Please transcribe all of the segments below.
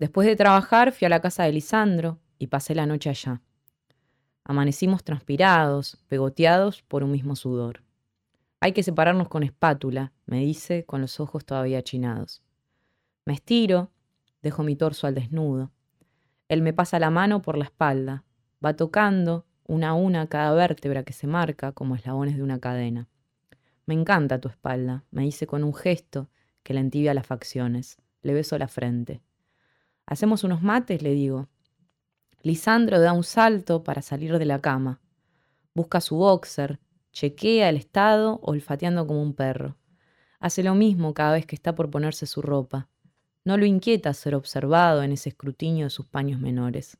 Después de trabajar fui a la casa de Lisandro y pasé la noche allá. Amanecimos transpirados, pegoteados por un mismo sudor. Hay que separarnos con espátula, me dice con los ojos todavía achinados. Me estiro, dejo mi torso al desnudo. Él me pasa la mano por la espalda, va tocando una a una cada vértebra que se marca como eslabones de una cadena. Me encanta tu espalda, me dice con un gesto que le entibia las facciones. Le beso la frente. ¿Hacemos unos mates? le digo. Lisandro da un salto para salir de la cama. Busca su boxer, chequea el estado olfateando como un perro. Hace lo mismo cada vez que está por ponerse su ropa. No lo inquieta ser observado en ese escrutinio de sus paños menores.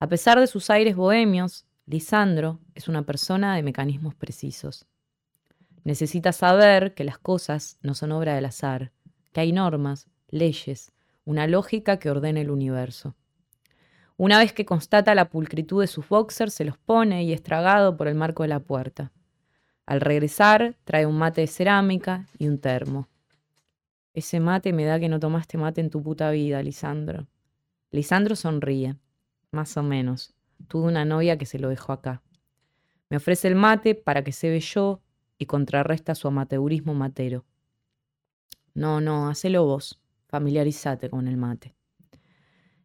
A pesar de sus aires bohemios, Lisandro es una persona de mecanismos precisos. Necesita saber que las cosas no son obra del azar, que hay normas, leyes, una lógica que ordena el universo. Una vez que constata la pulcritud de sus boxers, se los pone y estragado por el marco de la puerta. Al regresar, trae un mate de cerámica y un termo. Ese mate me da que no tomaste mate en tu puta vida, Lisandro. Lisandro sonríe. Más o menos. Tuve una novia que se lo dejó acá. Me ofrece el mate para que se ve yo y contrarresta su amateurismo matero. No, no, hacelo vos. Familiarizate con el mate.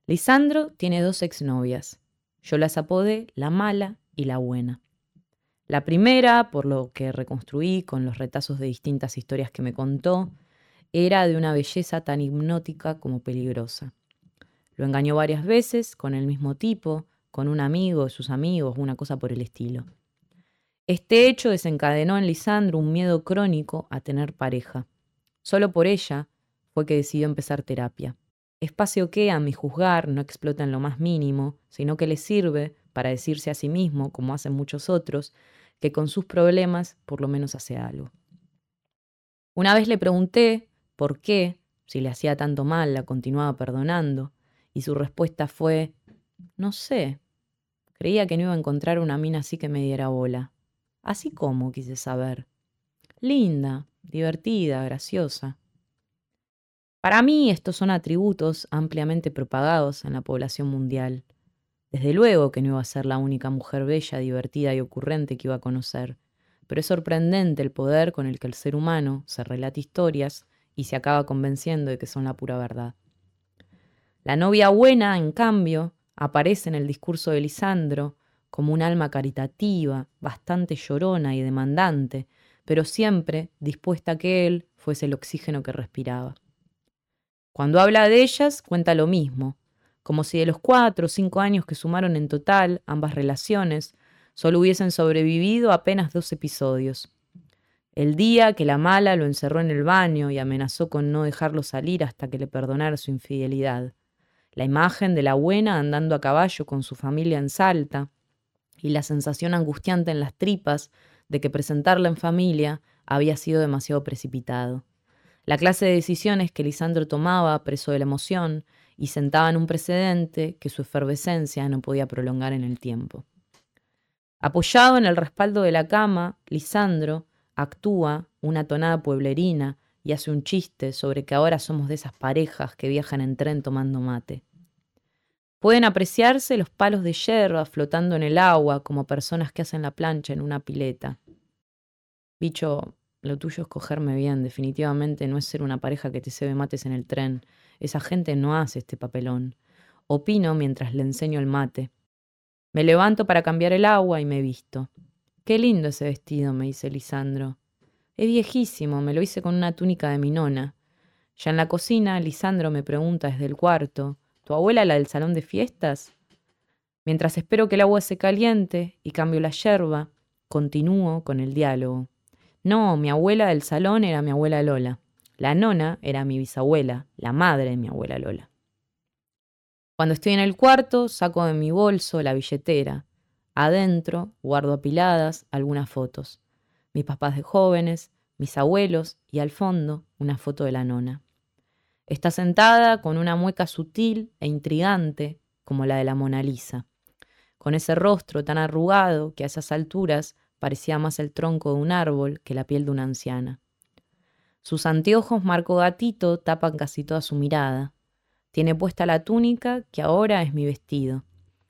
Lisandro tiene dos exnovias. Yo las apodé la mala y la buena. La primera, por lo que reconstruí con los retazos de distintas historias que me contó, era de una belleza tan hipnótica como peligrosa. Lo engañó varias veces con el mismo tipo, con un amigo, sus amigos, una cosa por el estilo. Este hecho desencadenó en Lisandro un miedo crónico a tener pareja. Solo por ella fue que decidió empezar terapia. Espacio que, a mi juzgar, no explota en lo más mínimo, sino que le sirve para decirse a sí mismo, como hacen muchos otros, que con sus problemas por lo menos hace algo. Una vez le pregunté por qué, si le hacía tanto mal, la continuaba perdonando, y su respuesta fue, no sé, creía que no iba a encontrar una mina así que me diera bola. Así como, quise saber. Linda, divertida, graciosa. Para mí estos son atributos ampliamente propagados en la población mundial. Desde luego que no iba a ser la única mujer bella, divertida y ocurrente que iba a conocer, pero es sorprendente el poder con el que el ser humano se relata historias y se acaba convenciendo de que son la pura verdad. La novia buena, en cambio, aparece en el discurso de Lisandro como un alma caritativa, bastante llorona y demandante, pero siempre dispuesta a que él fuese el oxígeno que respiraba. Cuando habla de ellas, cuenta lo mismo, como si de los cuatro o cinco años que sumaron en total ambas relaciones, solo hubiesen sobrevivido apenas dos episodios. El día que la mala lo encerró en el baño y amenazó con no dejarlo salir hasta que le perdonara su infidelidad. La imagen de la buena andando a caballo con su familia en Salta y la sensación angustiante en las tripas de que presentarla en familia había sido demasiado precipitado. La clase de decisiones que Lisandro tomaba preso de la emoción y sentaba en un precedente que su efervescencia no podía prolongar en el tiempo. Apoyado en el respaldo de la cama, Lisandro actúa una tonada pueblerina y hace un chiste sobre que ahora somos de esas parejas que viajan en tren tomando mate. Pueden apreciarse los palos de hierba flotando en el agua como personas que hacen la plancha en una pileta. Bicho, lo tuyo es cogerme bien, definitivamente no es ser una pareja que te cebe mates en el tren. Esa gente no hace este papelón. Opino mientras le enseño el mate. Me levanto para cambiar el agua y me visto. Qué lindo ese vestido, me dice Lisandro. Es viejísimo, me lo hice con una túnica de mi nona. Ya en la cocina, Lisandro me pregunta desde el cuarto, ¿tu abuela la del salón de fiestas? Mientras espero que el agua se caliente y cambio la yerba, continúo con el diálogo. No, mi abuela del salón era mi abuela Lola. La nona era mi bisabuela, la madre de mi abuela Lola. Cuando estoy en el cuarto, saco de mi bolso la billetera, Adentro guardo apiladas algunas fotos. Mis papás de jóvenes, mis abuelos y al fondo una foto de la nona. Está sentada con una mueca sutil e intrigante como la de la Mona Lisa, con ese rostro tan arrugado que a esas alturas parecía más el tronco de un árbol que la piel de una anciana. Sus anteojos marco gatito tapan casi toda su mirada. Tiene puesta la túnica que ahora es mi vestido.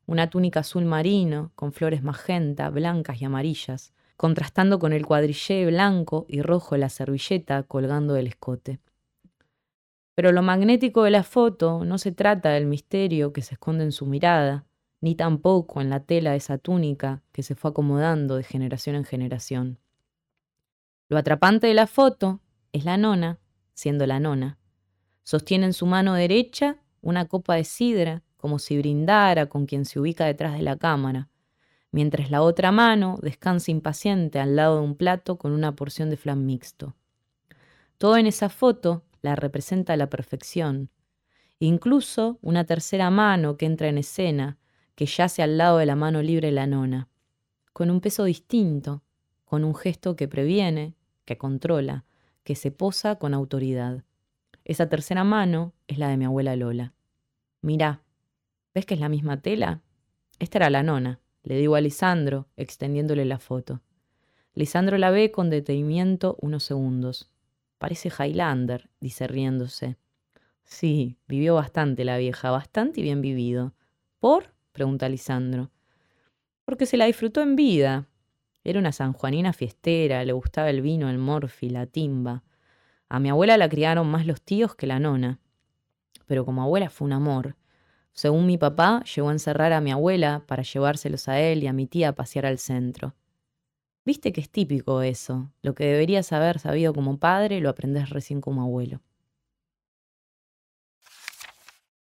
Una túnica azul marino, con flores magenta, blancas y amarillas, contrastando con el cuadrillé blanco y rojo de la servilleta colgando del escote. Pero lo magnético de la foto no se trata del misterio que se esconde en su mirada, ni tampoco en la tela de esa túnica que se fue acomodando de generación en generación. Lo atrapante de la foto es la nona, siendo la nona. Sostiene en su mano derecha una copa de sidra, como si brindara con quien se ubica detrás de la cámara, mientras la otra mano descansa impaciente al lado de un plato con una porción de flan mixto. Todo en esa foto la representa a la perfección. Incluso una tercera mano que entra en escena, que yace al lado de la mano libre la nona, con un peso distinto, con un gesto que previene, que controla, que se posa con autoridad. Esa tercera mano es la de mi abuela Lola. Mirá, ¿ves que es la misma tela? Esta era la nona, le digo a Lisandro, extendiéndole la foto. Lisandro la ve con detenimiento unos segundos. Parece Highlander, dice riéndose. Sí, vivió bastante la vieja, bastante y bien vivido. ¿Por? Pregunta Lisandro. Porque se la disfrutó en vida. Era una sanjuanina fiestera, le gustaba el vino, el morfi, la timba. A mi abuela la criaron más los tíos que la nona. Pero como abuela fue un amor. Según mi papá, llegó a encerrar a mi abuela para llevárselos a él y a mi tía a pasear al centro. Viste que es típico eso. Lo que deberías haber sabido como padre lo aprendes recién como abuelo.